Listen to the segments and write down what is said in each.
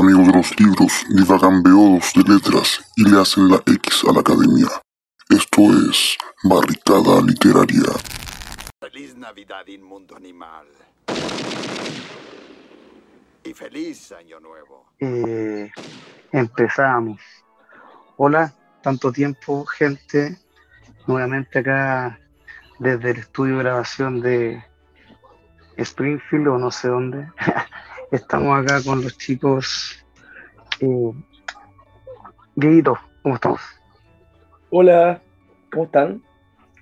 amigos de los libros divagan beodos de letras y le hacen la X a la academia. Esto es Barricada Literaria. Feliz Navidad, inmundo animal. Y feliz Año Nuevo. Eh, empezamos. Hola, tanto tiempo, gente. Nuevamente acá desde el estudio de grabación de Springfield o no sé dónde. Estamos acá con los chicos. Eh, Dieguito, ¿cómo estamos? Hola, ¿cómo están?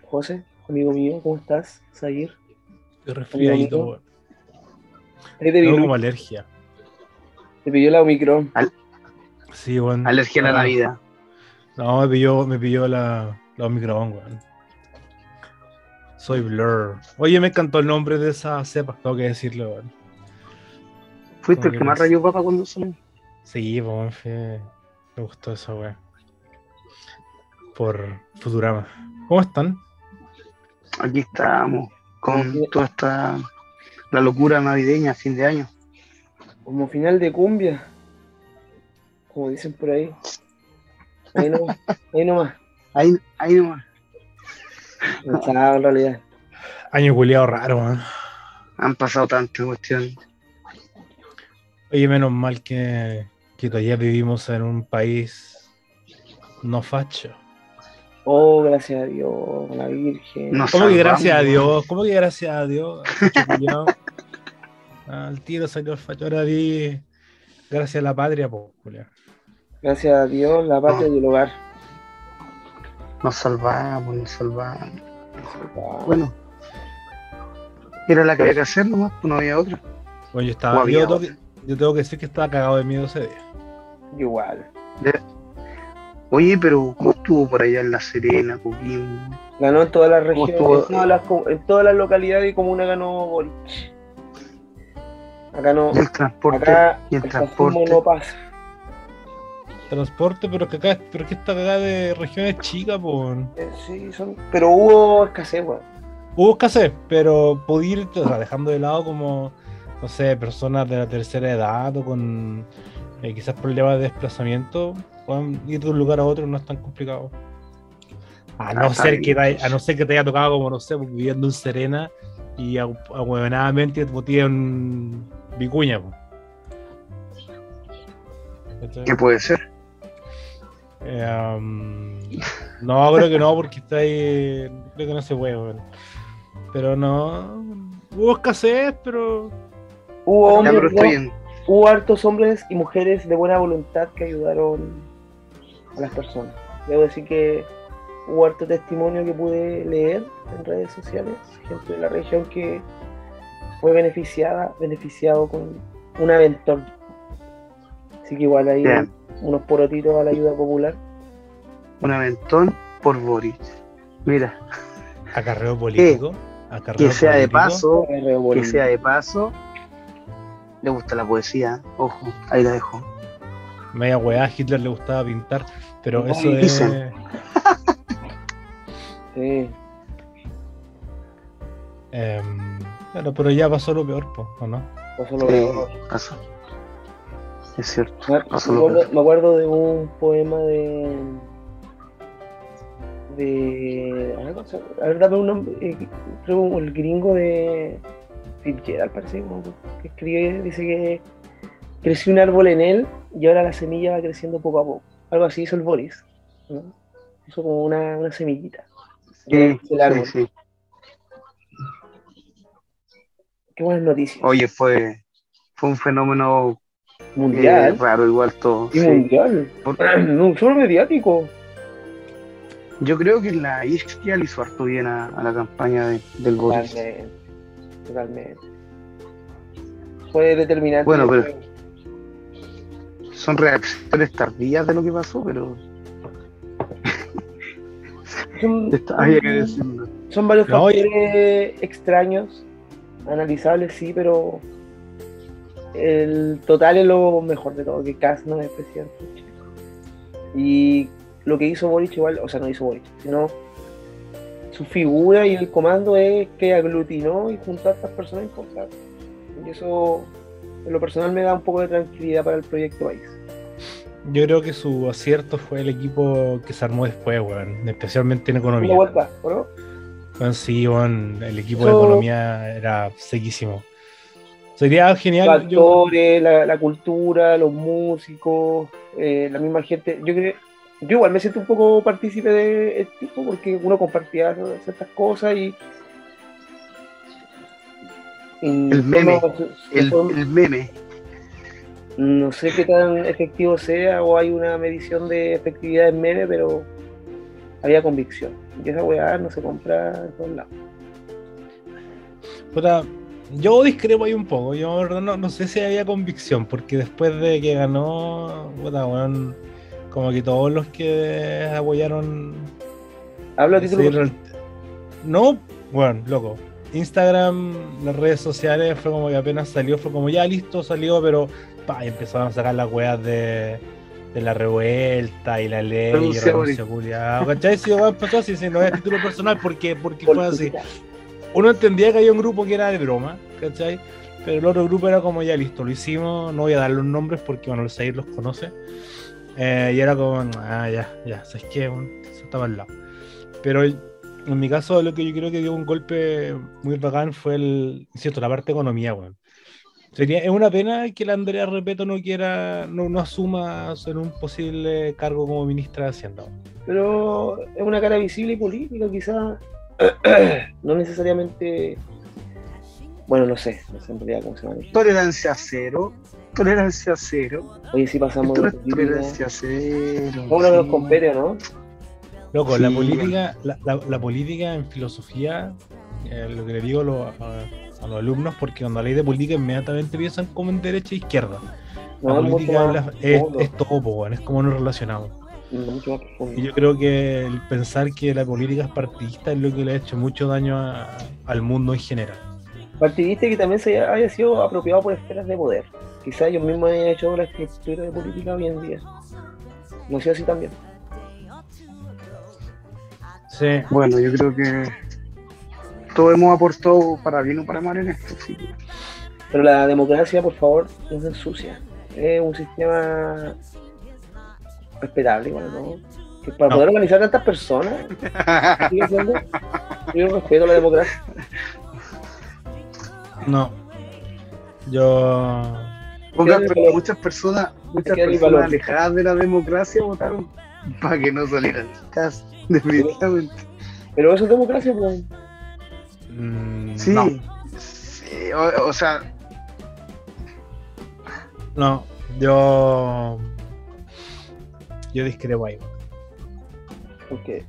José, amigo mío, ¿cómo estás? Zahir. Estoy resfriadito, weón. Tengo como alergia. te pidió la Omicron. Sí, weón. Alergia a la Ah, Navidad. No, me pilló, me pilló la, la Omicron, weón. Soy Blur. Oye, me encantó el nombre de esa cepa, tengo que decirlo, weón. ¿Fuiste el que más rayó papa cuando salió? Sí, fue- me gustó esa weón. Por Futurama. ¿Cómo están? Aquí estamos con toda esta la locura navideña, fin de año. Como final de cumbia. Como dicen por ahí. Ahí nomás. Ahí nomás. Ahí, ahí nomás. No sabe, en realidad. Año culiado raro, weón. Han pasado tantas cuestiones. Oye, menos mal que, que todavía vivimos en un país no facho. Oh, gracias a Dios, la Virgen. Nos ¿Cómo que salvamos, gracias a. Dios? ¿Cómo que gracias a Dios? Al tiro salió el facho. Ahora di gracias a la patria, po, culiao. Gracias a Dios, la patria y el hogar. Nos salvamos, nos salvamos. Bueno, era la que había que hacer nomás, pues no había otra. Bueno, yo estaba. que, yo tengo que decir que estaba cagado de miedo ese día. Igual. Oye, pero ¿cómo estuvo por allá en La Serena, Coquimbo? Ganó en todas las ¿Cómo regiones, estuvo? en todas las, en todas las localidades y comuna ganó Boric. Acá no, ¿Y el transporte? acá ¿Y el transporte? no pasa. Transporte, pero que acá, pero que esta cagada de regiones chicas, po. Eh, Sí, son, pero hubo escasez, weón. Hubo escasez, pero pude ir, o sea, dejando de lado como, no sé, personas de la tercera edad o con eh, quizás problemas de desplazamiento, puedan ir de un lugar a otro no es tan complicado. A no, Ah, ser que te, pues. a no ser que te haya tocado como, no sé, pues, viviendo en Serena y ahuevonadamente te en Vicuña. ¿Cachai? ¿Qué puede ser? Eh, um, no, creo que no, porque está ahí. Creo que no se puede. Pero no. Hubo escasez, pero. Hubo hombres, en... hubo hartos hombres y mujeres de buena voluntad que ayudaron a las personas. Debo decir que hubo harto testimonio que pude leer en redes sociales, gente de la región que fue beneficiada, beneficiado con un aventón. Así que igual hay Bien. unos porotitos a la ayuda popular. un aventón por Boris. Mira, Acarreo político. acarreo que sea de paso, que sea de paso. Le gusta la poesía, ojo, ahí la dejo. Media weá, a Hitler le gustaba pintar. Pero Ay, eso es. dicen. Sí. em, claro, pero ya pasó lo peor, po, ¿o no? pasó lo Sí, peor. pasó. Es cierto. Me, pasó me lo acuerdo, peor. me acuerdo de un poema de. de. A ver, dame un nombre. eh, creo el gringo de. Fitzgerald, parece que escribe, dice que creció un árbol en él y ahora la semilla va creciendo poco a poco. Algo así hizo el Boris. ¿no? Hizo como una, una semillita. Sí, sí, sí. Qué buenas noticias. Oye, fue, fue un fenómeno eh, mundial. raro igual todo. y sí. mundial. No, solo mediático. Yo creo que la izquierda le hizo harto bien a, a la campaña de- del Boris. Totalmente. Fue determinante. Bueno, pero- Son reacciones tardías de lo que pasó, pero son, había que decirlo. son varios No, oye. factores extraños, analizables, sí, pero el total es lo mejor de todo, que Kass no es presidente. Y lo que hizo Boric igual, o sea, no hizo Boric, sino su figura y el comando es que aglutinó y juntó a estas personas importantes. Y eso en lo personal me da un poco de tranquilidad para el proyecto país. Yo creo que su acierto fue el equipo que se armó después, weón. Especialmente en economía. Vuelta, ¿o ¿no? Weón, sí, weón, el equipo de economía era sequísimo. Sería Los genial. yo- actores, la, la cultura, los músicos, eh, la misma gente. Yo creo, yo igual me siento un poco partícipe de este tipo porque uno compartía ciertas cosas y. y El meme, no- El, meme. no sé qué tan efectivo sea o hay una medición de efectividad en meme, pero había convicción. Y esa weá no se compra en todos lados. Puta, yo discrepo ahí un poco. Yo en verdad, no, no sé si había convicción, porque después de que ganó, puta, weón, como que todos los que apoyaron. Hablo a título real- No, bueno, loco. Instagram, las redes sociales, fue como que apenas salió, fue como ya listo, salió, pero pa, y empezaron a sacar las weas de, de la revuelta y la ley y Renuncia, renuncia culiao, ¿Cachai? Sí, empezó así, sí, no es título personal, porque, porque fue así uno entendía que había un grupo que era de broma, ¿cachai? Pero el otro grupo era como ya listo, lo hicimos, no voy a dar los nombres porque bueno, el Sair los conoce. Eh, y era como, ah, ya, ya, ¿sabes qué? Eso estaba al lado. Pero en mi caso, lo que yo creo que dio un golpe muy bacán fue el, cierto, la parte de economía, weón. Sería, es una pena que la Andrea Repeto no quiera, no, no asuma ser un posible cargo como ministra de Hacienda. pero es una cara visible y política, quizás no necesariamente. Bueno, no sé, no sé en realidad cómo se maneja. Tolerancia cero. Tolerancia cero. Oye, si pasamos Esto de es tolerancia cero. Uno que nos sí. compete, ¿no? Loco, la Sí. política, la, la- la política en filosofía, eh, lo que le digo a los, a- a los alumnos, porque cuando habláis de política inmediatamente piensan como en derecha e izquierda. La No, política es, profundo, es todo, weón, es como nos relacionamos. Y yo creo que el pensar que la política es partidista es lo que le ha hecho mucho daño a- al mundo en general. Partidista que también se haya, haya sido apropiado por esferas de poder. Quizás ellos mismos hayan hecho la estructura de política hoy en día. No sé así también. Sí, Bueno, yo creo que todos hemos aportado para bien o para mal en esto. sí. Pero la democracia, por favor, no se ensucia. Es un sistema respetable, igual, ¿no? Que para No. poder organizar tantas personas, sigue siendo. Yo respeto la democracia. no. Yo. Pero muchas personas, muchas personas alejadas de la democracia votaron para que no salieran cas definitivamente. Pero eso es democracia, pues. mm, Sí, No, sí, o, o sea, no. Yo. Yo discrepo ahí. Porque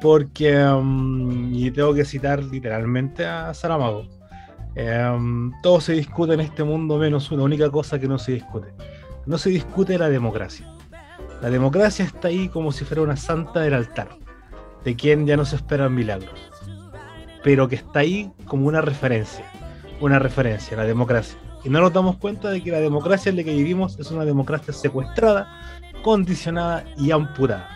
porque mm, y tengo que citar literalmente a Saramago. Em, todo se discute en este mundo menos una única cosa que no se discute. No se discute la democracia. La democracia está ahí como si fuera una santa del altar, de quien ya no se esperan milagros, pero que está ahí como una referencia, una referencia, la democracia. Y no nos damos cuenta de que la democracia en la que vivimos es una democracia secuestrada, condicionada y amputada.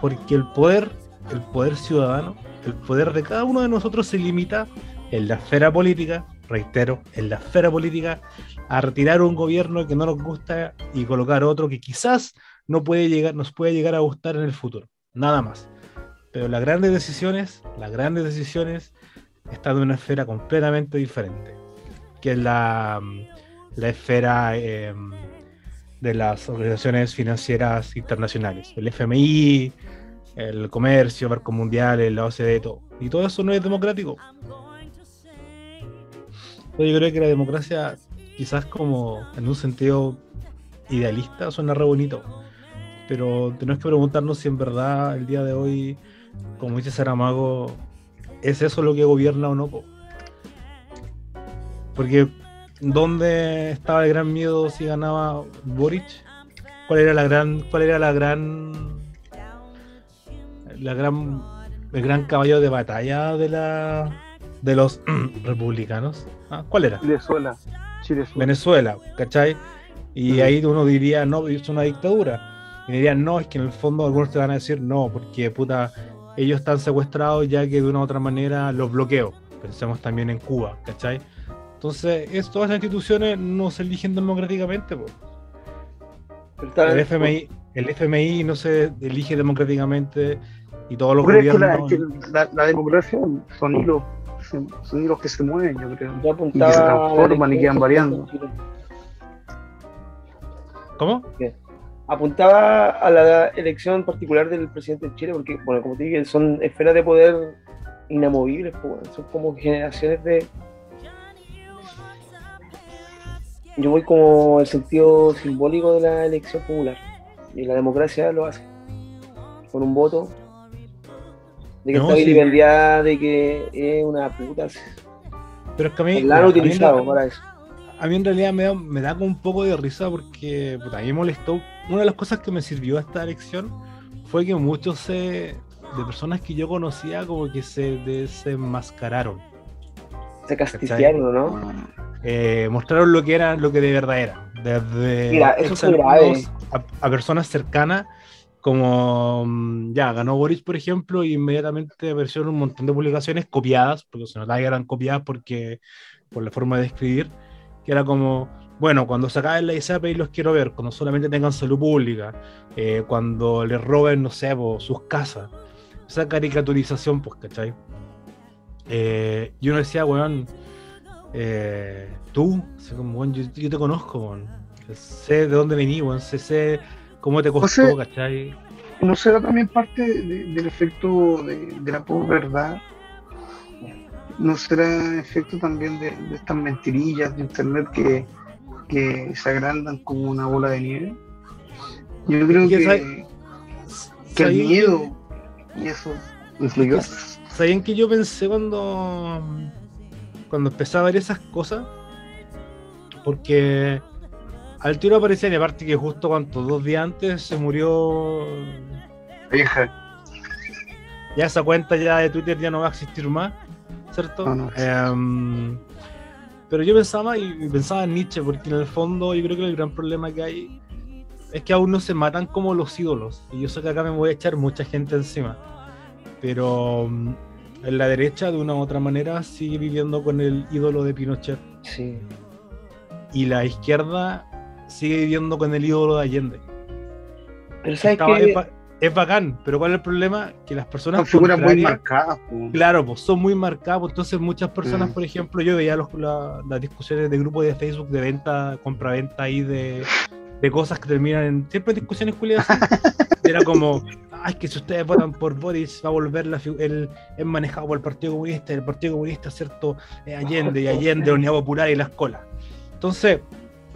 Porque el poder el poder ciudadano, el poder de cada uno de nosotros se limita en la esfera política, reitero, en la esfera política, a retirar un gobierno que no nos gusta y colocar otro que quizás no puede llegar, nos puede llegar a gustar en el futuro. Nada más. Pero las grandes decisiones, las grandes decisiones están en una esfera completamente diferente, que es la, la esfera eh, de las organizaciones financieras internacionales, el FMI, el comercio, Banco Mundial, la OCDE, todo. Y todo eso no es democrático. Yo creo que la democracia, quizás como en un sentido idealista, suena re bonito. Pero tenemos que preguntarnos si en verdad el día de hoy, como dice Saramago, ¿es eso lo que gobierna o no? po? Porque ¿dónde estaba el gran miedo si ganaba Boric? ¿Cuál era la gran, cuál era la gran la gran el gran caballo de batalla de la de los republicanos. ¿Ah? ¿Cuál era? Venezuela, Venezuela, ¿cachai? Y ahí uno diría, no, es una dictadura. Y dirían, no, es que en el fondo algunos te van a decir, no, porque puta, ellos están secuestrados ya que de una u otra manera los bloqueo. Pensemos también en Cuba, ¿cachai? Entonces, es, todas las instituciones no se eligen democráticamente. po. El FMI, el FMI no se elige democráticamente y todos los ¿Tú crees que, la, gobiernos. que la- la democracia son hilos, son, son hilos que se mueven, yo creo? Yo apuntaba y que se transforman y quedan variando. ¿Cómo? Apuntaba a la elección particular del presidente de Chile, porque, bueno, como te dije, son esferas de poder inamovibles, pues, son como generaciones de. Yo voy como el sentido simbólico de la elección popular. Y la democracia lo hace. Con un voto. De que No, está sí. de que es una puta. Pero es que a mí. A en utilizado realidad- para eso. A mí en realidad me da, me da como un poco de risa porque puta, a mí me molestó. Una de las cosas que me sirvió esta elección fue que muchos se, de personas que yo conocía como que se desenmascararon. Se castillaron, ¿no? Eh, mostraron lo que era, lo que de verdad era. Desde Mira, eso exalumnos a, a personas cercanas, como mm, ya ganó Boris, por ejemplo, y inmediatamente aparecieron un montón de publicaciones copiadas, porque se notaba que eran copiadas porque por la forma de escribir, que era como, bueno, cuando se acaben la ISAP y los quiero ver, cuando solamente tengan salud pública, eh, cuando les roben, no sé, po, sus casas. Esa caricaturización, pues, ¿cachai? Eh, y uno decía, weón, eh, tú, como, yo, yo te conozco, weón. Sé de dónde vení, weón, sé, sé cómo te costó, sea, ¿cachai? ¿No será también parte de- del efecto de, de la posverdad? ¿No será efecto también de, de estas mentirillas de internet que, que se agrandan como una bola de nieve? Yo creo ¿Qué que, sabe- que el ¿Sabían miedo y eso influyó. ¿Sabían que yo pensé cuando, cuando empecé a ver esas cosas? Porque al tiro aparecía, y aparte que justo cuando dos días antes se murió, Vieja, ya esa cuenta ya de Twitter ya no va a existir más, ¿cierto? No, no. Em, pero yo pensaba y pensaba en Nietzsche, porque en el fondo yo creo que el gran problema que hay es que aún no se matan como los ídolos. Y yo sé que acá me voy a echar mucha gente encima. Pero mm, en la derecha, de una u otra manera, sigue viviendo con el ídolo de Pinochet. Sí. Y la izquierda sigue viviendo con el ídolo de Allende. Pero sabes Estaba- que es, ba- es bacán, pero ¿cuál es el problema? Que las personas son figuras muy marcadas. Claro, pues son muy marcados. pues, Entonces, muchas personas, Mm. por ejemplo, yo veía los- la- las discusiones de grupos de Facebook de venta, compra-venta ahí de, de cosas que terminan en siempre discusiones culiadas. Era como, ay, que si ustedes votan por Boris, va a volver la el, es manejado por el Partido Comunista, el Partido Comunista, ¿cierto? Eh, Allende y Allende, la Unidad Popular y la escuela. Entonces,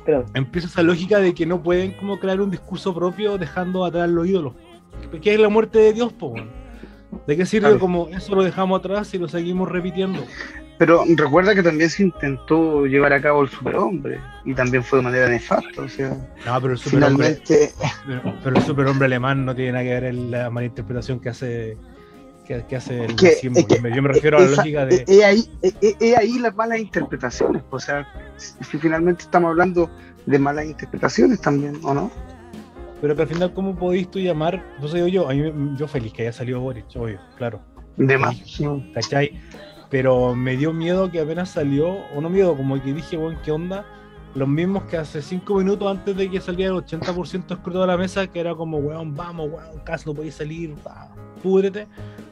Pero, empieza esa lógica de que no pueden como crear un discurso propio dejando atrás los ídolos. Que es la muerte de Dios, po. ¿De qué sirve Claro. como eso lo dejamos atrás y lo seguimos repitiendo? Pero recuerda que también se intentó llevar a cabo el superhombre y también fue de manera nefasta. O sea, No, pero el superhombre, finalmente pero, pero el superhombre alemán no tiene nada que ver en la mala interpretación que hace que, que hace el que- que Yo me- refiero a la lógica de. es- es ahí, es- es ahí las malas interpretaciones. O sea, si finalmente estamos hablando de malas interpretaciones también, ¿o no? Pero que al final, ¿cómo podéis tú llamar? Yo soy yo, a mí, yo feliz que haya salido Boris, obvio, claro. De más. ¿cachai? Pero me dio miedo que apenas salió, o no miedo, como que dije, bueno, ¿qué onda? Los mismos que hace cinco minutos antes de que saliera el 80% escruto de la mesa, que era como, weón, vamos, weón, casi no podéis salir, va, púdrete.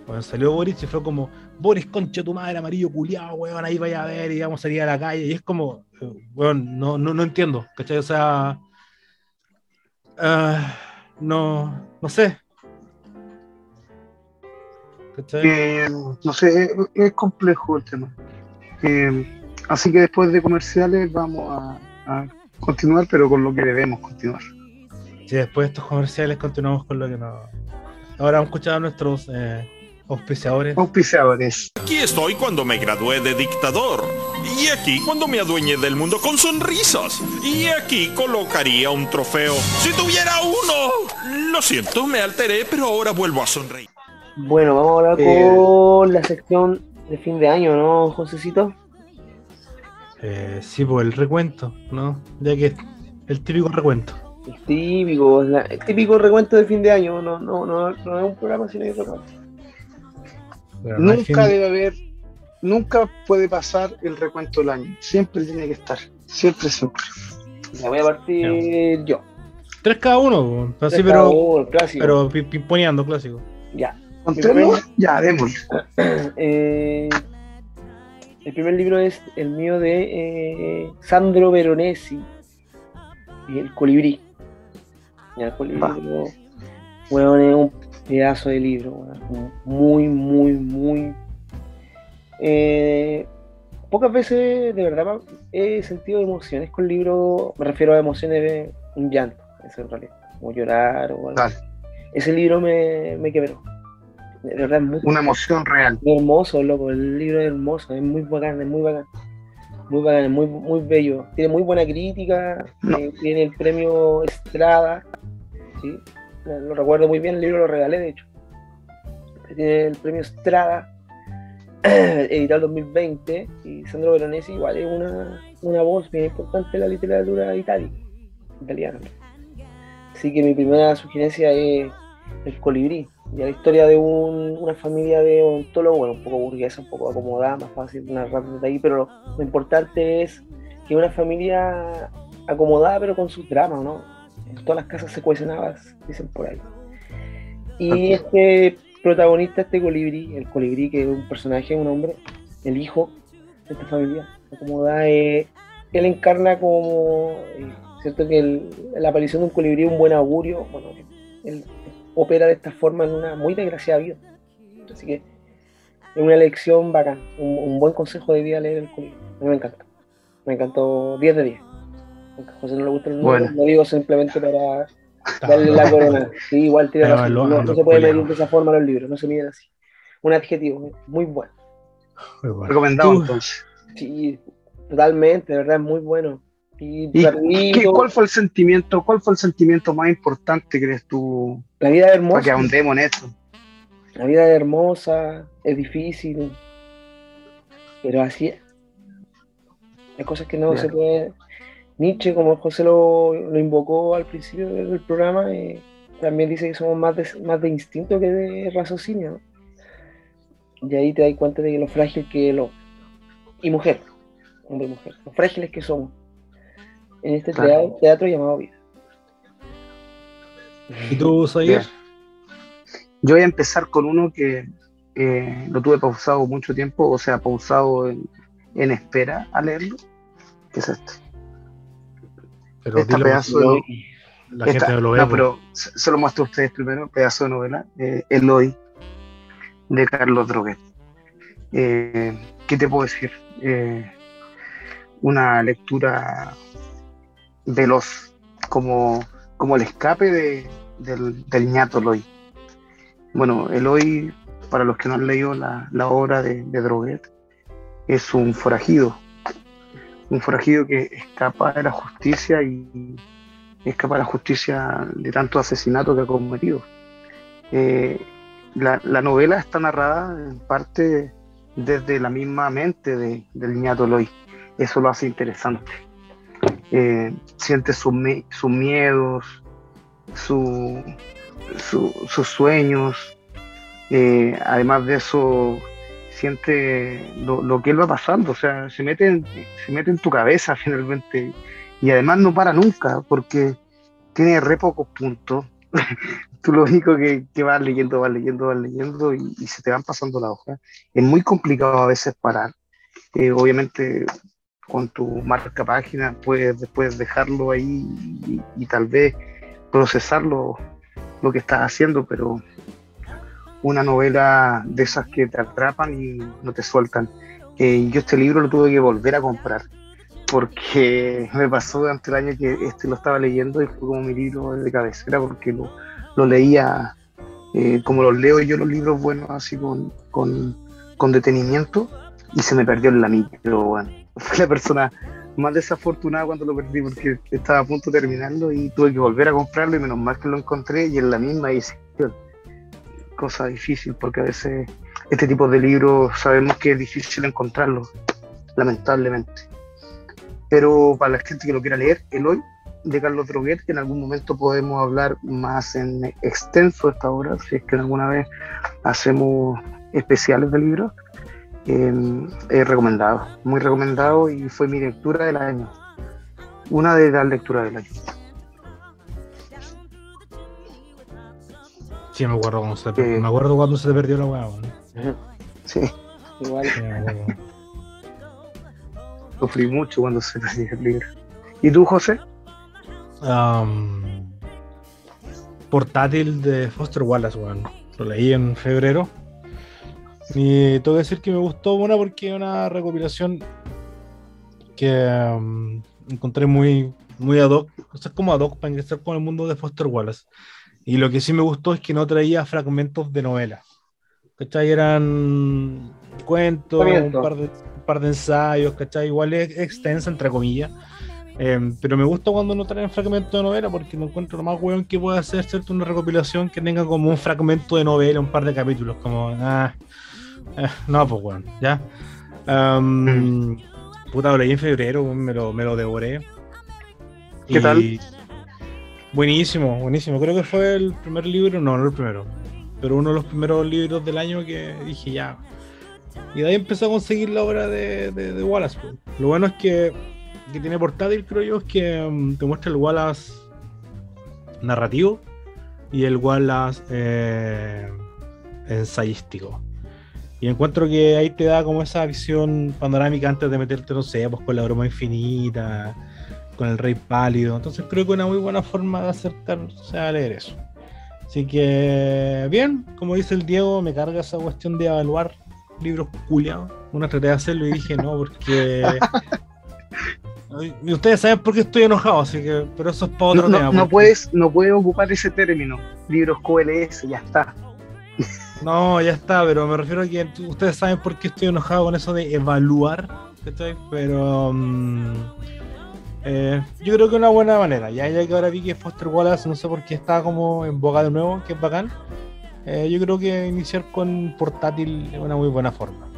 Bueno, salió Boris y fue como, Boris, concha tu madre, amarillo culiado, weón, ahí vaya a ver y vamos a salir a la calle. Y es como, eh, weón, no, no, no entiendo, ¿cachai? O sea, ah, no, no sé. ¿Cachai? Eh, no sé, es, es complejo el tema. Eh, así que después de comerciales vamos a, a continuar, pero con lo que debemos continuar. Sí, después de estos comerciales continuamos con lo que nos... Ahora hemos escuchado a nuestros eh, auspiciadores. Auspiciadores. Aquí estoy cuando me gradué de dictador. Y aquí cuando me adueñé del mundo con sonrisas. Y aquí colocaría un trofeo. Si tuviera uno. Lo siento, me alteré, pero ahora vuelvo a sonreír. bueno, vamos a hablar Eh. con la sección de fin de año, ¿no, Josecito? Eh, sí, pues el recuento, ¿no? Ya que el típico recuento. El típico, la- el típico recuento de fin de año, no, no, no, no es un programa sino hay recuento. Pero Nunca debe haber nunca puede pasar el recuento del año. Siempre tiene que estar. Siempre, siempre. Ya voy a partir yo. Tres cada uno, así, Tres cada pero, uno, clásico. pero pi- pimponeando, clásico. Ya. ¿Con tres nomás? Ya, démosle. Eh, el primer libro es el mío de eh, Sandro Veronesi y El Colibrí. El Colibrí, weón, es un pedazo de libro, muy, muy, muy. eh, pocas veces, de verdad, he sentido emociones con libros, me refiero a emociones de un llanto, eso en realidad, como llorar o algo. Ese libro me, me quebró. De verdad, es muy Una emoción real. hermoso, loco, el libro es hermoso, es muy bacán, es muy bacán. Muy bacán, es muy, muy bello. Tiene muy buena crítica, No. eh, tiene el premio Estrada, ¿sí? Lo, recuerdo muy bien, el libro lo regalé, de hecho. Tiene el premio Estrada, editado en 2020, y Sandro Veronesi igual es una, una voz bien importante de la literatura itálica, italiana. Así que mi primera sugerencia es El Colibrí, ya la historia de un- una familia de odontólogos, bueno, un poco burguesa, un poco acomodada, más fácil narrar desde ahí, pero lo, lo importante es que una familia acomodada, pero con sus dramas, ¿no? Todas las casas secuestradas, dicen por ahí. Y este protagonista, este colibrí, el colibrí, que es un personaje, un hombre, el hijo de esta familia acomodada, eh, él encarna como, eh, ¿cierto? Que el- la aparición de un colibrí es un buen augurio, bueno, él opera de esta forma en una muy desgraciada vida. Así que es una lección bacán, un, un buen consejo de vida leer el colibrí. A mí me encanta. Me encantó 10 de 10. Aunque a José no le gusta el número, Bueno. lo digo simplemente para darle la corona. Sí, igual tiene razón. No, no se puede medir de esa forma los libros, no se miden así. Un adjetivo, muy bueno. Muy bueno. Recomendado entonces. Sí, totalmente, de verdad, es muy bueno. Y, ¿Y rapidito, qué- cuál fue el sentimiento, cuál fue el sentimiento más importante, crees tú, la vida es para que hermosa. ahondemos en esto? La vida es hermosa, es difícil, pero así es. Hay cosas que no Claro. se puede. Nietzsche, como José lo, lo invocó al principio del programa, eh, también dice que somos más de, más de instinto que de raciocinio. ¿no? Y ahí te das cuenta de que lo frágil que hombre. Y mujer, hombre y mujer, lo frágiles que somos en este Claro. teatro, llamado vida. ¿Y tú, Sayer? Bien. Yo voy a empezar con uno que eh, lo tuve pausado mucho tiempo, o sea, pausado en, en espera a leerlo, que es este. Pero dilo, pedazo de, la esta- gente no lo ve. no, po. pero se, se lo muestro a ustedes primero, pedazo de novela, eh, Eloy, de Carlos Droguet. Eh, ¿Qué te puedo decir? Eh, una lectura veloz, como, como el escape de, del, del ñato Eloy. Bueno, Eloy, para los que no han leído la, la obra de, de Droguet, es un forajido, un forajido que escapa de la justicia y escapa de la justicia de tanto asesinato que ha cometido. Eh, la, la novela está narrada en parte desde la misma mente de, del ñato Eloy. Eso lo hace interesante. Eh, siente sus sus miedos, su- su- sus sueños. Eh, además de eso, siente lo, lo que él va pasando. O sea, se mete, en, se mete en tu cabeza finalmente. Y además no para nunca, porque tiene re pocos puntos. Tú lo único que, que vas leyendo, vas leyendo, vas leyendo y, y se te van pasando la hoja. Es muy complicado a veces parar. Eh, obviamente con tu marca página puedes después dejarlo ahí y, tal vez procesarlo lo que estás haciendo, pero una novela de esas que te atrapan y no te sueltan. Eh, yo este libro lo tuve que volver a comprar porque me pasó durante el año que este lo estaba leyendo y fue como mi libro de cabecera porque lo, lo leía eh, como los leo yo los libros buenos así con, con, con detenimiento y se me perdió en la pero bueno, fue la persona más desafortunada cuando lo perdí porque estaba a punto de terminarlo y tuve que volver a comprarlo y menos mal que lo encontré y en la misma edición. Cosa difícil porque a veces este tipo de libros sabemos que es difícil encontrarlos, lamentablemente. Pero para la gente que lo quiera leer, Eloy de Carlos Droguet, que en algún momento podemos hablar más en extenso esta obra, si es que alguna vez hacemos especiales de libros. Eh, es recomendado, muy recomendado y fue mi lectura del año. Una de las lecturas del año. Sí, me acuerdo cuando se, Eh. me acuerdo cuando se te perdió la weá, weón. Sí, Igual. Sufrí mucho cuando se perdió el libro. ¿Y tú, José? Portátil de Foster Wallace, weón. Lo leí en febrero. Y tengo que decir que me gustó una porque es una recopilación que am, encontré muy, muy ad hoc. O sea, como ad hoc para ingresar con el mundo de Foster Wallace. Y lo que sí me gustó es que no traía fragmentos de novela. ¿Cachai? Eran cuentos, un par de, un par de ensayos, ¿cachai? Igual es extensa, entre comillas. Eh, pero me gusta cuando no traen fragmentos de novela porque no encuentro lo más weón que pueda hacer, ¿cierto? Una recopilación que tenga como un fragmento de novela, un par de capítulos, como, ah, eh, no, pues weón, ya. Am, Puta, lo leí en febrero, me lo, me lo devoré. ¿Qué tal? Buenísimo, buenísimo. Creo que fue el primer libro, no, no el primero, pero uno de los primeros libros del año que dije ya. Y de ahí empecé a conseguir la obra de, de- de Wallace. Lo bueno es que, que tiene portátil, creo yo, es que mm, te muestra el Wallace narrativo y el Wallace eh, ensayístico. Y encuentro que ahí te da como esa visión panorámica antes de meterte, no sé, pues con la broma infinita, con el rey pálido. Entonces creo que una muy buena forma de acercarse a leer eso. Así que, bien, como dice el Diego, me carga esa cuestión de evaluar libros culiados. Una traté de hacerlo y dije no, porque. Y ustedes saben por qué estoy enojado, así que. Pero eso es para otro No, tema. no, puedes, no puedes ocupar ese término. Libros QLS, ya está. No, ya está, pero me refiero a que ustedes saben por qué estoy enojado con eso de evaluar, ¿cachai? Pero mm, eh, yo creo que es una buena manera, ya, ya que ahora vi que Foster Wallace, no sé por qué está como en boga de nuevo, que es bacán, eh, yo creo que iniciar con portátil es una muy buena forma.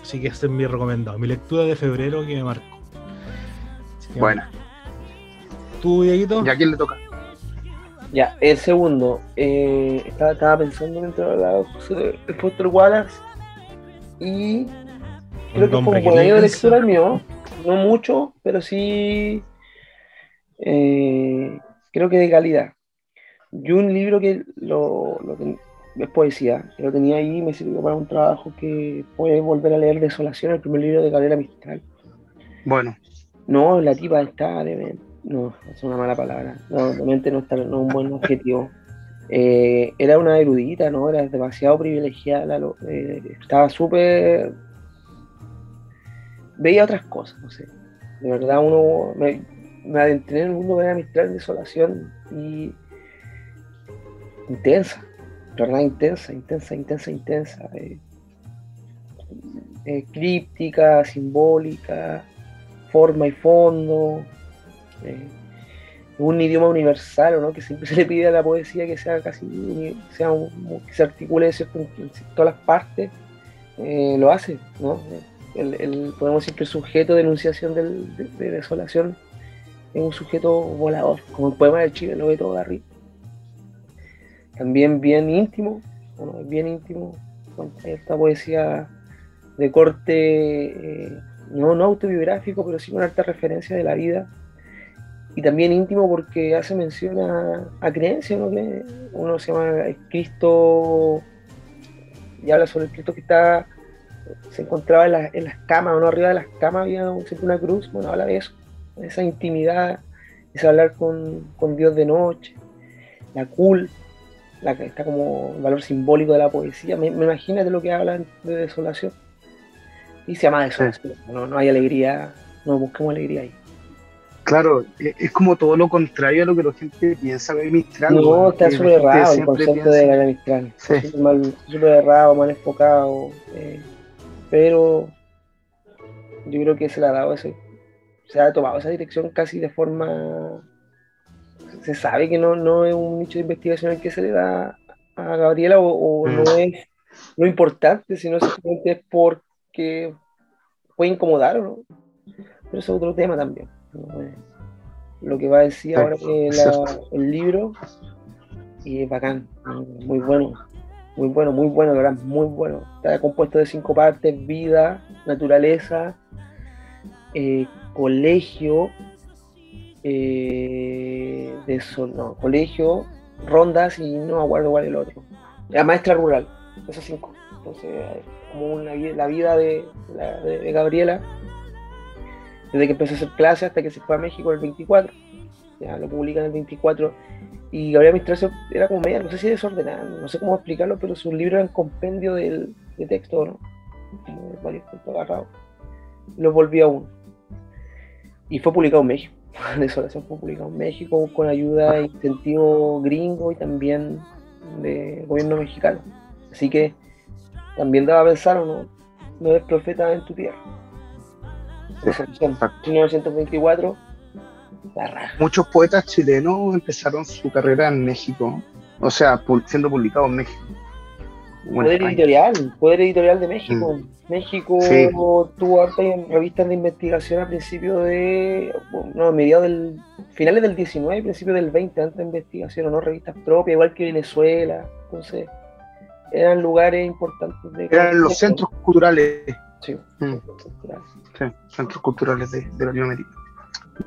Así que ese es mi recomendado, mi lectura de febrero que me marcó. Que, Bueno, ¿Tú, Dieguito? ¿ya a quién le toca? Ya, el segundo. eh, estaba, estaba pensando mientras hablaba de Foster Wallace y creo que fue un buen año de lectura el mío. No mucho, pero sí eh, creo que de calidad. Y un libro que lo, lo ten- es poesía, que lo tenía ahí y me sirvió para un trabajo que fue volver a leer Desolación, el primer libro de Gabriela Mistral. Bueno, No, la tipa está de- No, es una mala palabra. No, realmente no está no es un buen objetivo. Eh, era una erudita, ¿no? Era demasiado privilegiada. eh, estaba súper. Veía otras cosas, no sé. De verdad, uno. Me, adentré en el mundo de la Mistral desolación y. Intensa. Verdad, intensa, intensa, intensa, intensa. eh, eh, críptica, simbólica forma y fondo, eh, un idioma universal, ¿no? que siempre se le pide a la poesía que sea casi sea un- que se articule en, todas las partes, eh, lo hace, ¿no? El, podemos decir que el sujeto de enunciación del- de, de desolación es un sujeto volador, como el poema de Chile, lo ve todo de arriba. También bien íntimo, bueno, bien íntimo, esta poesía de corte eh, no, no autobiográfico, pero sí con alta referencia de la vida. Y también íntimo porque hace mención a, a creencia, ¿no? Que uno se llama el Cristo y habla sobre el Cristo que está se encontraba en, la- en las camas, o no arriba de las camas había un- una cruz, bueno, habla de eso, esa intimidad, ese hablar con, con Dios de noche, la cul, la que está como el valor simbólico de la poesía, me, me imagínate lo que hablan de desolación. Y se llama desolación, no, no hay alegría, no busquemos alegría ahí. Claro, e- es como todo lo contrario a lo que la gente piensa de Mistral. No, está súper errado el concepto piensa- de Mistral. Sí. Súper mal- Súper errado, mal enfocado. eh, pero yo creo que se le ha dado ese. Se ha tomado esa dirección casi de forma. Se sabe que no, no es un nicho de investigación el que se le da a Gabriela o, o Mm. no es lo importante, sino simplemente es porque puede incomodar o no. Pero eso es otro tema también. Eh, Lo que va a decir ahora es la- el libro y es bacán, muy bueno. Muy bueno, muy bueno, verdad, muy bueno. Está compuesto de cinco partes, vida, naturaleza, eh, colegio, eh, de eso, no, colegio, rondas y no cuál es el otro. La maestra rural, esos cinco. Entonces, como una, vi- la vida de, la- de- de Gabriela, desde que empezó a hacer clases hasta que se fue a México el 24. Ya lo publican el 24. Y Gabriela Mistral era como media, no sé si desordenada, no sé cómo explicarlo, pero sus libros eran compendio del, de texto, ¿no? Varios textos agarrados. Los volvió a uno. Y fue publicado en México. Desolación fue publicado en México con ayuda e incentivo gringo y también del gobierno mexicano. Así que también daba a pensar, ¿o no? No eres profeta en tu tierra. Desolación, 1924, la raja. Muchos poetas chilenos empezaron su carrera en México, o sea, siendo publicados en México. Poder España. editorial, Poder Editorial de México. México Sí. tuvo hartas revistas de investigación a principios de, no, mediados del, finales del 19 y principios del 20, antes de investigación, ¿no? Revistas propias, igual que Venezuela. Entonces, eran lugares importantes de Eran los centros culturales, Sí, Mm. centros culturales. Sí, centros culturales de, de Latinoamérica.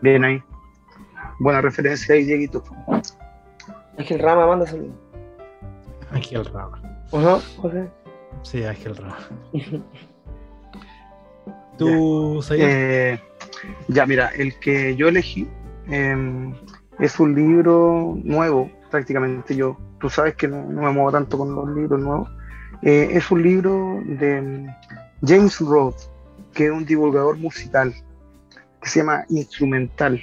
Bien ahí. Buena referencia ahí, Dieguito. Ángel Rama, manda saludos. Ángel Rama. Ajá, José. Sí, Ángel Rama. ¿Tú, sabías? Eh, ya, mira, el que yo elegí eh, es un libro nuevo, prácticamente yo. Tú sabes que no, no me muevo tanto con los libros nuevos. Eh, es un libro de mm, James Roth, que es un divulgador musical, que se llama Instrumental.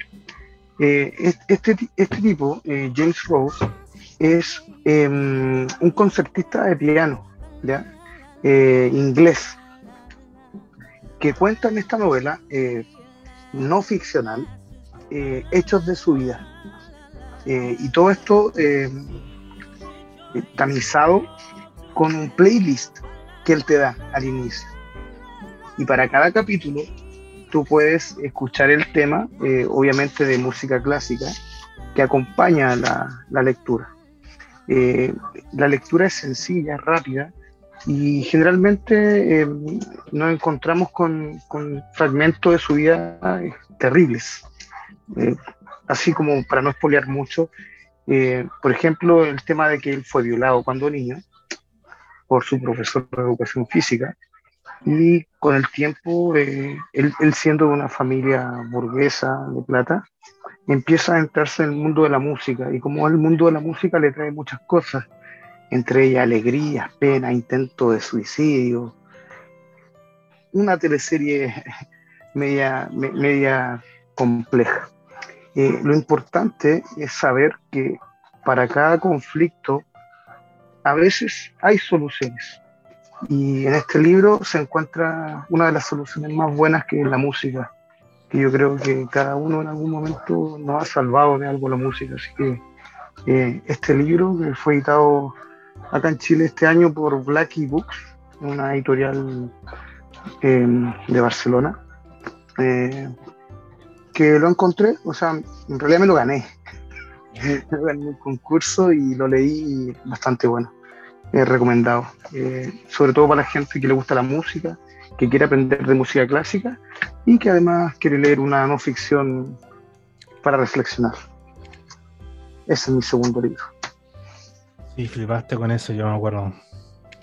Eh, es- este, este tipo, eh, James Roth, es eh, un concertista de piano. Eh, inglés que cuenta en esta novela no ficcional hechos de su vida. Y todo esto eh, tamizado con un playlist que él te da al inicio. Y para cada capítulo tú puedes escuchar el tema, eh, obviamente de música clásica, que acompaña la, la lectura. Eh, la lectura es sencilla, rápida, y generalmente eh, nos encontramos con, con fragmentos de su vida terribles. Así como para no espolear mucho, por ejemplo, el tema de que él fue violado cuando niño por su profesor de educación física y con el tiempo, eh, él, siendo de una familia burguesa de plata, empieza a entrarse en el mundo de la música y como el mundo de la música le trae muchas cosas, entre ellas alegrías, penas, intentos de suicidio, una teleserie media, me- media compleja. Eh, lo importante es saber que para cada conflicto a veces hay soluciones. Y en este libro se encuentra una de las soluciones más buenas que es la música. Que yo creo que cada uno en algún momento nos ha salvado de algo la música. Así que eh, este libro, que fue editado acá en Chile este año por Blackie Books, una editorial eh, de Barcelona, eh, que lo encontré, o sea, en realidad me lo gané. En un concurso y lo leí bastante bueno. Recomendado. Eh, sobre todo para la gente que le gusta la música, que quiere aprender de música clásica y que además quiere leer una no ficción para reflexionar. Ese es mi segundo libro. Sí, flipaste con eso, yo me acuerdo.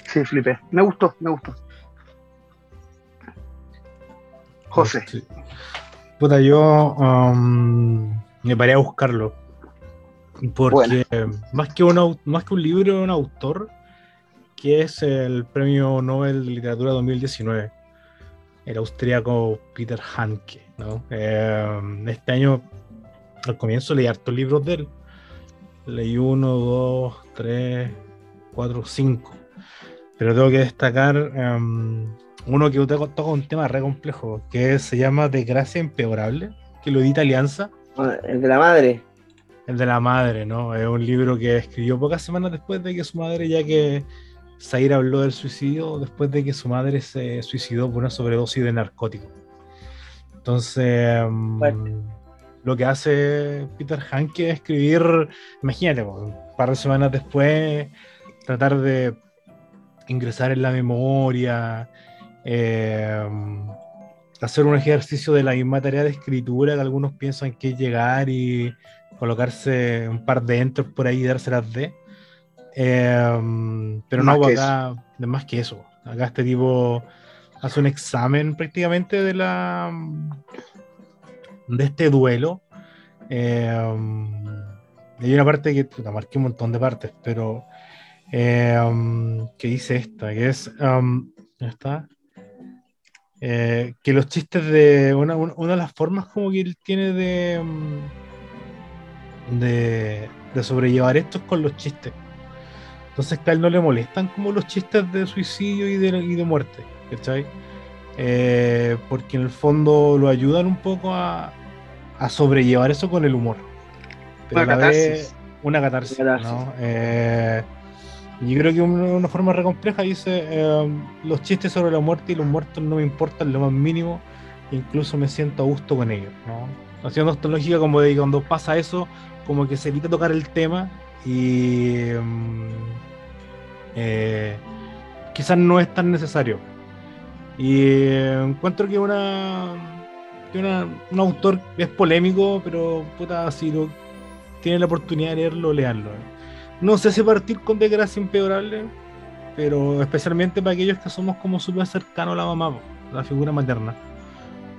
Sí, flipé. Me gustó, me gustó. José. Sí. Puta, yo um, me paré a buscarlo. Porque más, que un, más que un libro, un autor, que es el Premio Nobel de Literatura 2019, el austríaco Peter Hanke. ¿no? Eh, este año, al comienzo, leí hartos libros de él. Leí uno, dos, tres, cuatro, cinco. Pero tengo que destacar em, uno que toca, toca un tema re complejo, que se llama Desgracia Empeorable, que lo edita Alianza, El de la madre. el de la madre, ¿no? Es un libro que escribió pocas semanas después de que su madre, ya que Zaire habló del suicidio, después de que su madre se suicidó por una sobredosis de narcóticos. Entonces, Bueno. lo que hace Peter Hanke es escribir, imagínate, un par de semanas después, tratar de ingresar en la memoria, eh, hacer un ejercicio de la misma tarea de escritura que algunos piensan que es llegar y colocarse un par de entros por ahí y dárselas de. Eh, pero Más no, que acá es más que eso. Acá este tipo hace un examen prácticamente de la de este duelo. Eh, hay una parte que puta, marqué un montón de partes, pero eh, que dice esta, que es um, ¿dónde está? Eh, que los chistes de una, una- de las formas como que él tiene de, de de sobrellevar esto es con los chistes. Entonces a él no le molestan como los chistes de suicidio y de, y de muerte, ¿cachai? Eh, porque en el fondo lo ayudan un poco a, a sobrellevar eso con el humor. Pero Una vez catarsis. una catarsis, Catarsis. ¿no? Eh, yo creo que una, una forma re compleja dice, eh, los chistes sobre la muerte y los muertos no me importan lo más mínimo, incluso me siento a gusto con ellos, ¿no? Haciendo esta lógica como de cuando pasa eso, como que se evita tocar el tema y mm, eh, quizás no es tan necesario. Y eh, encuentro que una, que una- un autor es polémico, pero puta, si lo, tiene la oportunidad de leerlo, leanlo. No sé si partir con Desgracia Impeorable, pero especialmente para aquellos que somos como súper cercanos a la mamá, la figura materna.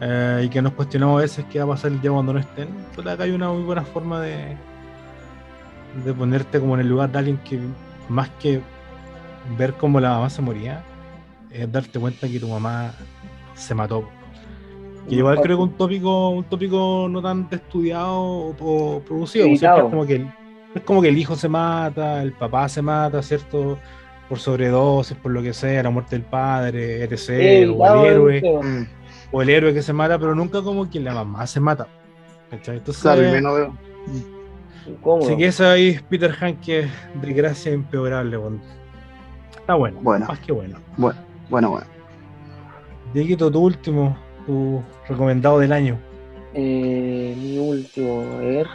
Eh, y que nos cuestionamos a veces qué va a pasar día cuando no estén. Puta, acá hay una muy buena forma de, de ponerte como en el lugar de alguien que más que ver cómo la mamá se moría, es darte cuenta que tu mamá se mató. Que igual creo que un tópico, un tópico no tan estudiado o, producido. pues es como que el, es como que el hijo se mata, el papá se mata, ¿cierto? Por sobredosis, por lo que sea, la muerte del padre, etc. O el el héroe. Mm, o el héroe que se mata, pero nunca como que la mamá se mata. ¿cachai? Entonces, claro, y menos. Así que eso ahí es Peter Hank, que es de gracia impeorable. weón. Está bueno, Bueno. más que bueno. Bueno, bueno. Dieguito, tu último, tu recomendado del año. Eh, mi último, a ver.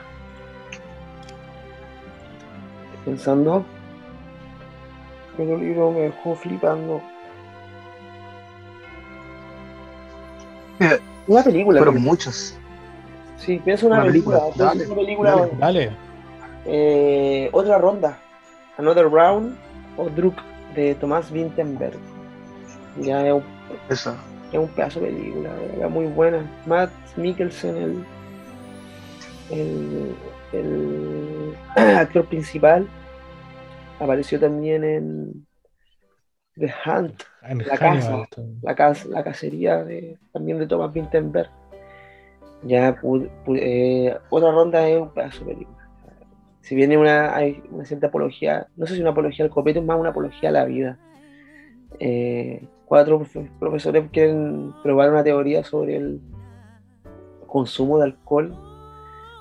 Pensando. Pero el libro me dejó flipando. Eh, Una película. Fueron que- muchos. sí, pienso una una película. dale, una película. dale. Dale. Eh, otra ronda. Another Round o Druk de Tomás Vinterberg. Ya es un, Esa. es un pedazo de película, era muy buena. Matt Mikkelsen, el, el, el actor principal, apareció también en The Hunt, En La casa. la, cas- la cacería de, también de Thomas Vinterberg. Ya eh, otra ronda es un pedazo de película. Si viene una, hay una cierta apología, no sé si una apología al copete, es más una apología a la vida. Eh, cuatro profe- profesores quieren probar una teoría sobre el consumo de alcohol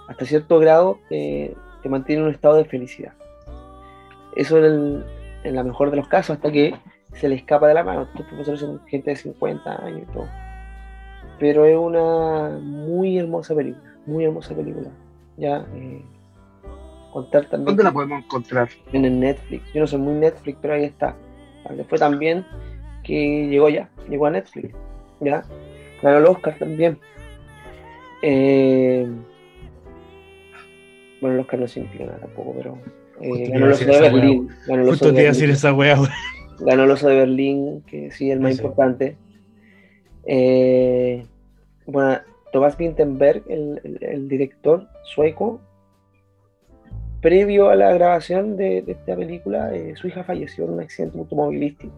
hasta cierto grado te mantiene en un estado de felicidad. Eso en, el- en la mejor de los casos, hasta que se le escapa de la mano. Estos profesores son gente de 50 años y todo. Pero es una muy hermosa película, muy hermosa película. Ya, eh, contar también ¿Dónde la podemos encontrar? en el Netflix. Yo no soy muy Netflix, pero ahí está. Tan bien que llegó ya, llegó a Netflix. Ya, ganó el Oscar también. Eh, bueno, el Oscar no significa nada tampoco, pero eh, ganó el oso de wea, Berlín. Ganó el oso Justo de te iba a decir Berlín. esa wea, weón. Ganó el oso de Berlín, que sí, el más importante. Eh, bueno, Thomas Vinterberg, el, el- el director sueco, previo a la grabación de, de esta película, eh, su hija falleció en un accidente automovilístico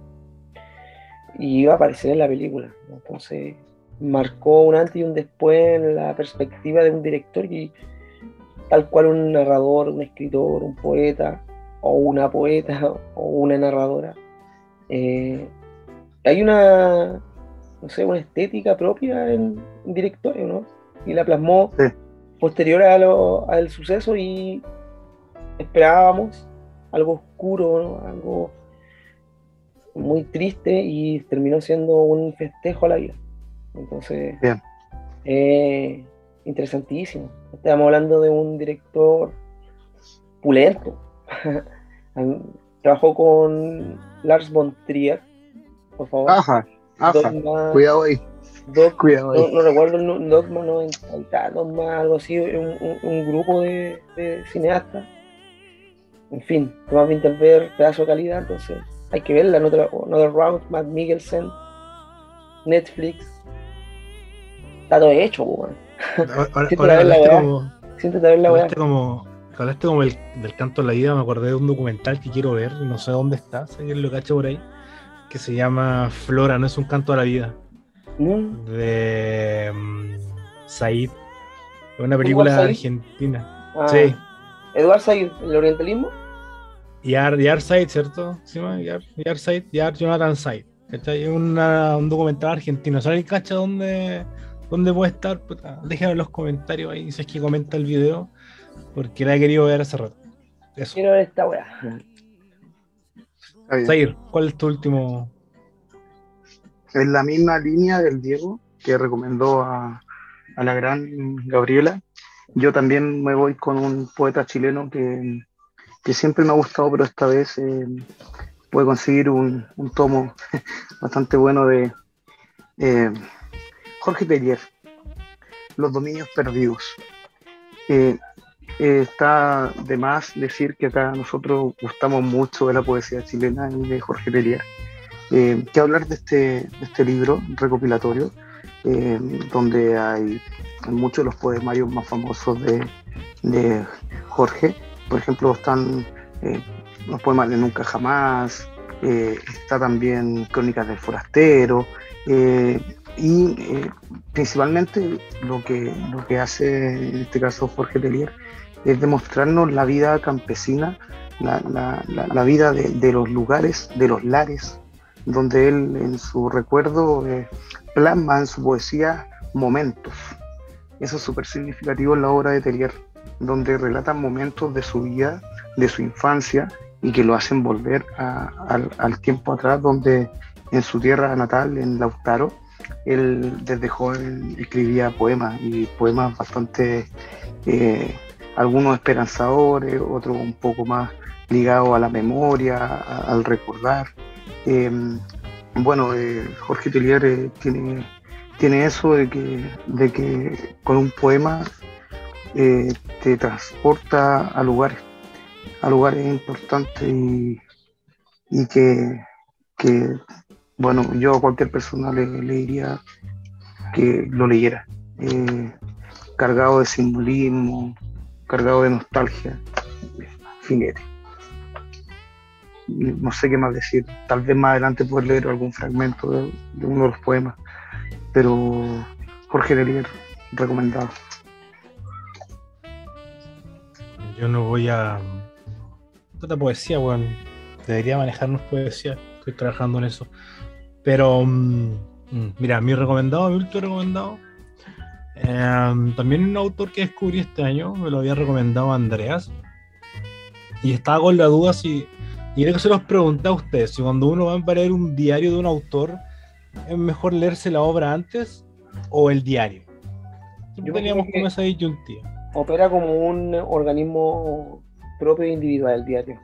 y iba a aparecer en la película. Entonces, marcó un antes y un después en la perspectiva de un director y tal cual un narrador, un escritor, un poeta o una poeta o una narradora. Eh, hay una, no sé, una estética propia en, en directorio, ¿no? Y la plasmó Sí. posterior a lo- al suceso y esperábamos algo oscuro, ¿no? algo muy triste y terminó siendo un festejo a la vida. Entonces, Bien. eh, interesantísimo. Estamos hablando de un director pulento. trabajó con Lars von Trier, por favor. Ajá, ajá. Dogma, Cuidado ahí, Dog- cuidado no, ahí. no recuerdo el Dogma 90 y tal, Dogma, algo así, un, un- un grupo de, de cineastas. En fin, Tomás Winterberg, pedazo de calidad, entonces hay que verla. Another, Another Round, Matt Mikkelsen, Netflix. Está todo hecho, weón. Ahora, hablaste como, hablaste como, hablaste como el- del canto de la vida, me acordé de un documental que quiero ver, no sé dónde está, si alguien lo cacha por ahí, que se llama Flora, no es un canto a la vida, Mm, de mm, Said. Una película argentina. ah, Sí. Eduard Said, el orientalismo. Yar, Yar Said, ¿cierto? ¿Sí, ma? Yar, Yar Said, Yar Jonathan Said. ¿cachai? Es una- un documental argentino. ¿Sabes cacha dónde, dónde puede estar? Puta, déjenme en los comentarios ahí si es que comenta el video. Porque la he querido ver hace rato. Eso. Quiero ver esta weá. Zair, ¿cuál es tu último? En la misma línea del Diego, que recomendó a, a la gran Gabriela, yo también me voy con un poeta chileno que, que siempre me ha gustado, pero esta vez eh, conseguir un, un tomo bastante bueno de eh, Jorge Tellier, Los Dominios Perdidos. Eh, eh, está de más decir que acá nosotros gustamos mucho de la poesía chilena y de Jorge Tellier. Eh, que hablar de este, de este libro recopilatorio, donde hay muchos de los poemarios más famosos de, de Jorge. Por ejemplo, están eh, los poemas de Nunca Jamás, eh, está también Crónicas del Forastero, eh, y principalmente lo que, lo que hace en este caso Jorge Tellier es demostrarnos la vida campesina, la, la- la- la vida de, de los lugares, de los lares, donde él en su recuerdo plasma en su poesía momentos. Eso es súper significativo en la obra de Tellier, donde relatan momentos de su vida, de su infancia, y que lo hacen volver a- al, al tiempo atrás, donde en su tierra natal, en Lautaro, él desde joven escribía poemas, y poemas bastante, eh, algunos esperanzadores, otros un poco más ligados a la memoria, a- al recordar. Eh, bueno, eh, Jorge Tellier eh, tiene, tiene eso de que, de que con un poema eh, te transporta a lugares, a lugares importantes y, y que, que, bueno, yo a cualquier persona le, le diría que lo leyera, eh, cargado de simbolismo, cargado de nostalgia, finete no sé qué más decir. Tal vez más adelante poder leer algún fragmento de, de uno de los poemas. Pero Jorge Delier, recomendado. Yo no voy a. Puta poesía, weón. Debería manejarnos poesía. Estoy trabajando en eso. Pero, mm, mm, mira, mi recomendado, mi último recomendado. eh, también un autor que descubrí este año, me lo había recomendado Andreas. Y estaba con la duda si. Y creo que se los pregunté a ustedes: si cuando uno va a leer un diario de un autor, es mejor leerse la obra antes o el diario. Siempre Yo teníamos como esa disyuntiva. Opera como un organismo propio e individual, el diario.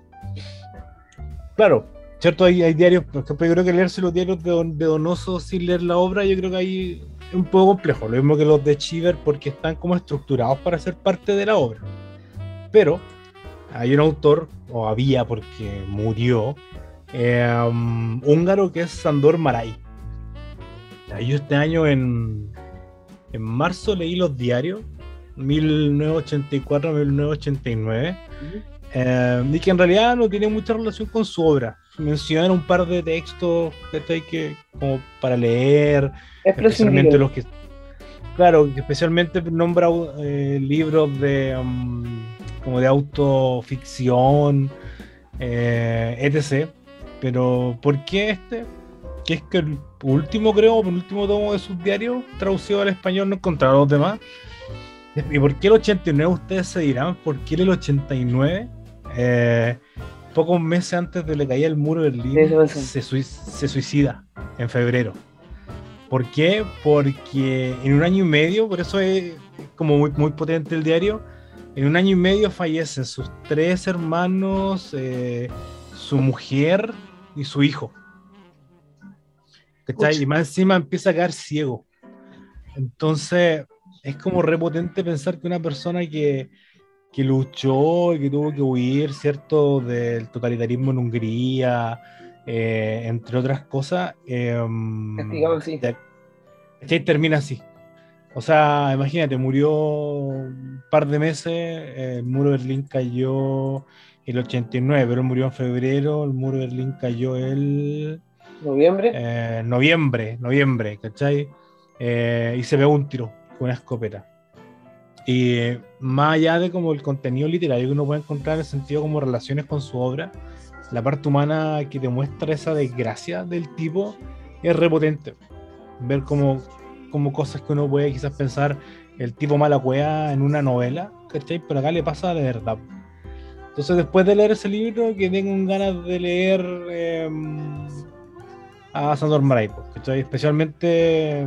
Claro, cierto, hay, hay diarios, por ejemplo, yo creo que leerse los diarios de, Don- de Donoso sin leer la obra, yo creo que ahí es un poco complejo, lo mismo que los de Chiver, porque están como estructurados para ser parte de la obra. Pero hay un autor, o había porque murió, eh, um, húngaro que es Sandor Maray. Yo este año en, en marzo leí los diarios, 1984-1989. Eh, y que en realidad no tiene mucha relación con su obra. Menciona un par de textos ¿cachai? que como para leer, Es especialmente los que. Claro, que especialmente nombra eh, libros de um, como de autoficción, eh, etc. Pero ¿por qué este? Que es que el último, creo, el último tomo de sus diarios, traducido al español, no encontraron los demás. ¿Y por qué el 89? Ustedes se dirán, ¿por qué el 89? Eh, pocos meses antes de le caía el muro de Berlín, se, sui- se suicida en febrero. ¿Por qué? Porque en un año y medio, por eso es como muy, muy potente el diario, en un año y medio fallecen sus tres hermanos, eh, su mujer y su hijo. ¿Cachai? Y más encima empieza a quedar ciego. Entonces, es como repotente pensar que una persona que, que luchó y que tuvo que huir, ¿cierto?, del totalitarismo en Hungría, eh, entre otras cosas, Castigado te- ¿cachai? termina así. O sea, imagínate, murió un par de meses, eh, el muro de Berlín cayó el 89, pero él murió en febrero, el muro de Berlín cayó el Noviembre. eh, noviembre, noviembre, ¿cachai? Eh, y se pegó un tiro con una escopeta. Y eh, más allá de como el contenido literario que uno puede encontrar en sentido como relaciones con su obra, la parte humana que demuestra esa desgracia del tipo es repotente. Ver como, como cosas que uno puede quizás pensar el tipo mala cueva en una novela, ¿cachai? Pero acá le pasa de verdad. Entonces después de leer ese libro, que tengo ganas de leer em, a Sandor Maray, ¿cachai? Especialmente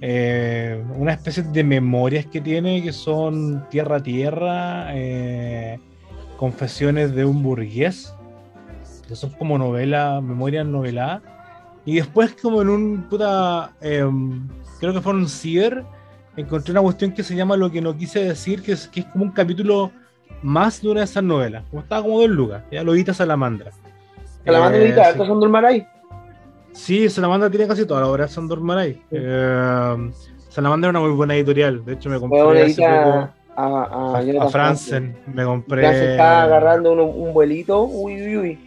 eh, una especie de memorias que tiene que son tierra a tierra, eh, confesiones de un burgués, que son como novelas, memorias noveladas, y después como en un puta, em, creo que fue un ciber, encontré una cuestión que se llama Lo que no quise decir, que es, que es como un capítulo más de una de esas novelas, como estaba como dos lucas, ya lo edita Salamandra. Salamandra Eh, edita sí. harto Sandor Maray. Sí, Salamandra tiene casi toda la obra de Sandor Maray. Eh, Salamandra es una muy buena editorial. De hecho, me compré hace poco a, a, a, a Franzen. Me compré. Ya se está agarrando uno- un vuelito. Uy, uy, uy.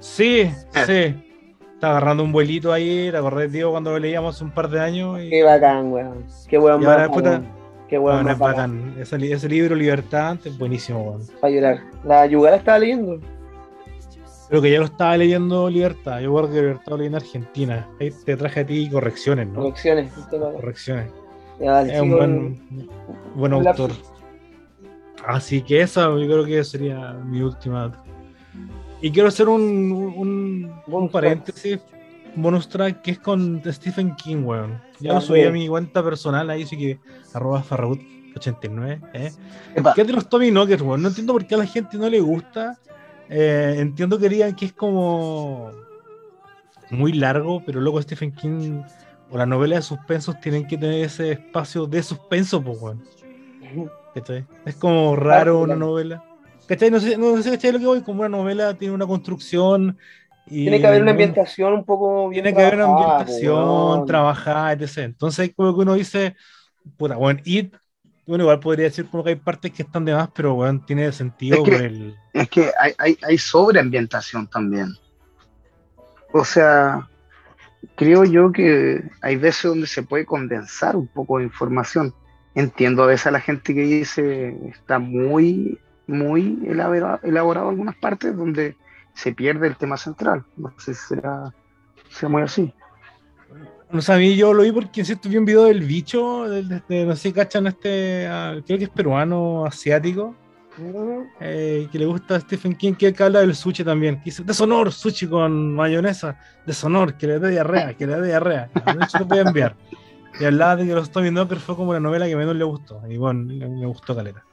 Sí, sí. Está agarrando un vuelito ahí. ¿Te acordás, tío, cuando lo leíamos hace un par de años? Y, Qué bacán, weón. Qué weón y más ahora, puta. Qué weón bueno, es bacán. bacán. Ese, ese libro, Libertad, es buenísimo, weón. Para llorar. La Yugara estaba leyendo. Creo que ya lo estaba leyendo Libertad. Yo creo que Libertad lo leí en Argentina. Ahí te traje a ti correcciones, ¿no? Correcciones. Correcciones. Ya, Es un buen, buen autor. Así que esa yo creo que sería mi última. Y quiero hacer un, un, paréntesis, un bonus track que es con Stephen King, weón. Ya lo subí a mi cuenta personal, ahí sí que arroba farragut89, ¿eh? ¿Qué de los Tommy Knockers, weón? No entiendo por qué a la gente no le gusta. Eh, entiendo que digan que es como muy largo, pero luego Stephen King o las novelas de suspensos tienen que tener ese espacio de suspenso, pues. ¿Cachai? Es como raro una novela. ¿Cachai? No sé, no sé ¿cachai lo que voy, como una novela tiene una construcción. Y Tiene que haber una un- ambientación un poco. bien Tiene que haber una ambientación, weón. trabajada, etc. Entonces, como que uno dice, puta, bueno, y bueno, igual podría decir como que hay partes que están de más, pero bueno, tiene sentido Es que- por el. Es que hay, hay, hay sobreambientación también. O sea, creo yo que hay veces donde se puede condensar un poco de información. Entiendo a veces a la gente que dice está muy, muy elabora- elaborado algunas partes donde se pierde el tema central. No sé si será, sea muy así. No sé, a mí yo lo vi porque insisto, vi un video del bicho, de- de- no sé si cachan este, creo que es peruano, asiático, eh, que le gusta a Stephen King, que, habla del sushi también, que dice, deshonor, sushi con mayonesa, deshonor, que le dé diarrea, que le dé diarrea. Eso lo voy a enviar. Y hablaba de que los Tommy Knockers fue como la novela que menos le gustó, y bueno, le- me gustó caleta.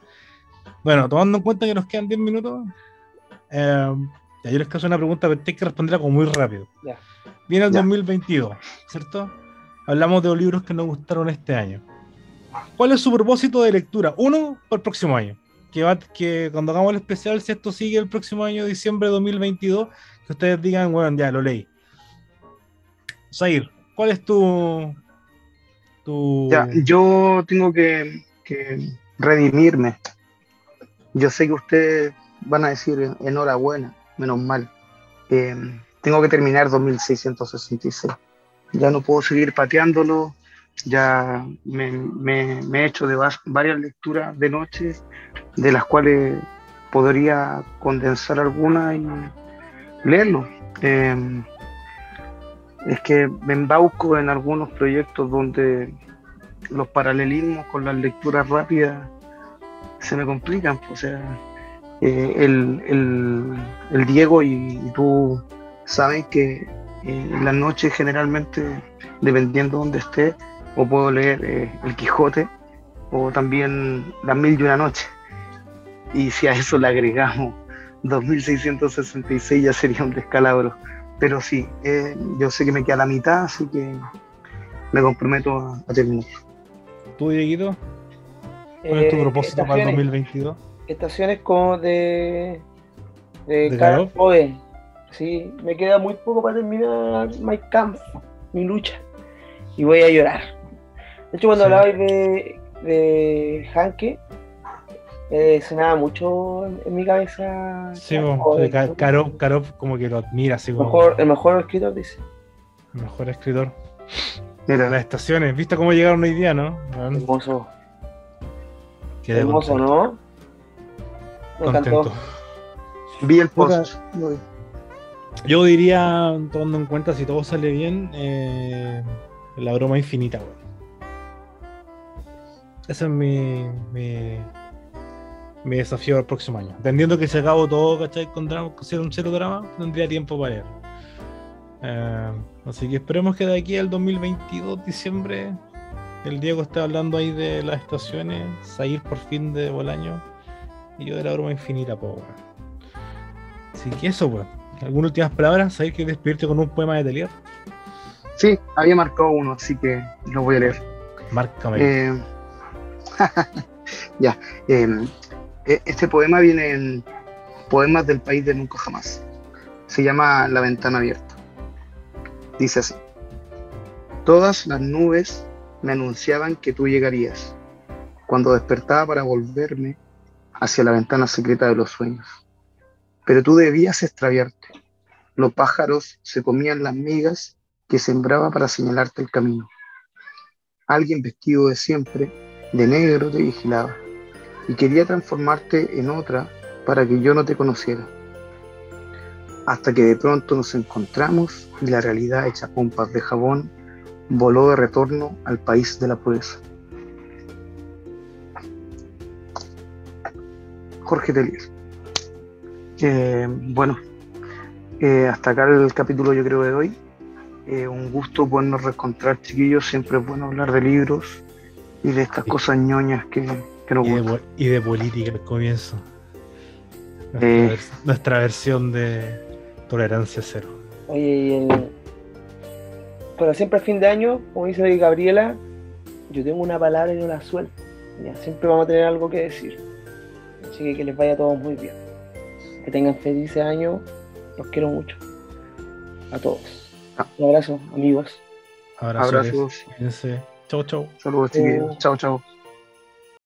Bueno, tomando en cuenta que nos quedan 10 minutos, eh, yo les quiero una pregunta, pero hay que responderla como muy rápido. Ya. Viene el Ya. 2022, ¿cierto? Hablamos de los libros que nos gustaron este año. ¿Cuál es su propósito de lectura? Uno, para el próximo año. Que, va, que cuando hagamos el especial, si esto sigue el próximo año, diciembre de 2022, que ustedes digan, bueno, ya lo leí. Zair, ¿cuál es tu. tu. Ya, yo tengo que, que redimirme. Yo sé que ustedes van a decir enhorabuena, menos mal. Eh, tengo que terminar 2666. Ya no puedo seguir pateándolo. Ya me, he hecho de varias lecturas de noche, de las cuales podría condensar algunas y leerlo. Eh, es que me embauco en algunos proyectos donde los paralelismos con las lecturas rápidas se me complican. O sea, eh, el Diego y, y tú saben que eh, en las noches generalmente, dependiendo de donde esté, o puedo leer eh, El Quijote o también Las Mil y una Noche. Y si a eso le agregamos 2666 ya sería un descalabro. Pero sí, eh, yo sé que me queda la mitad, así que me comprometo a, a terminar. ¿Tú, Dieguito? ¿Cuál es tu Eh, propósito para el estaciones- 2022? Estaciones como de. de, ¿De? Sí, me queda muy poco para terminar My Camp, mi lucha. Y voy a llorar. De hecho, cuando Sí. hablabais de, de Hanke, eh, sonaba mucho en, mi cabeza. Sí, Karov, Karov como que lo admira, así El como mejor, el mejor escritor, dice. el mejor escritor. Mira, Las estaciones, ¿viste cómo llegaron hoy día, no? Hermoso. quedé Hermoso, contento, ¿no? Me encantó. contento. vi el post. Yo diría, tomando en cuenta si todo sale bien, eh, la broma infinita, weón. Ese es mi, mi, mi desafío al próximo año. Entendiendo que se acabó todo, ¿cachai? Con drama, un cero drama, tendría tiempo para leer. Eh, así que esperemos que de aquí al 2022, diciembre, el Diego esté hablando ahí de las estaciones, salir por fin de Bolaño y yo de la broma infinita, weón. Así que eso, pues. ¿Algunas últimas palabras? ¿Sabes que despedirte con un poema de Telier? Sí, había marcado uno, así que lo voy a leer. Márcame. Eh, ya. eh, eh, este poema viene en Poemas del País de Nunca Jamás. Se llama La ventana abierta. Dice así. Todas las nubes me anunciaban que tú llegarías cuando despertaba para volverme hacia la ventana secreta de los sueños. Pero tú debías extraviarte. Los pájaros se comían las migas que sembraba para señalarte el camino. Alguien vestido de siempre, de negro, te vigilaba y quería transformarte en otra para que yo no te conociera. Hasta que de pronto nos encontramos y la realidad hecha pompas de jabón voló de retorno al país de la pureza. Jorge Telier. Eh, bueno, eh, hasta acá el capítulo yo creo de hoy. Eh, un gusto podernos reencontrar, chiquillos. Siempre es bueno hablar de libros y de estas Sí. cosas ñoñas que, que nos y, de, gustan. po- y de política al comienzo. Nuestra, Eh. vers- nuestra versión de tolerancia cero. Oye, y el... Pero siempre a fin de año, como dice Gabriela, yo tengo una palabra y no la suelto. Ya, siempre vamos a tener algo que decir. Así que que les vaya a todos muy bien. Que tengan felices años. Los quiero mucho. A todos. Ah. Un abrazo, amigos. Abrazos. Abrazos. Chau, chau. Saludos, chiquillos. Chao, chao.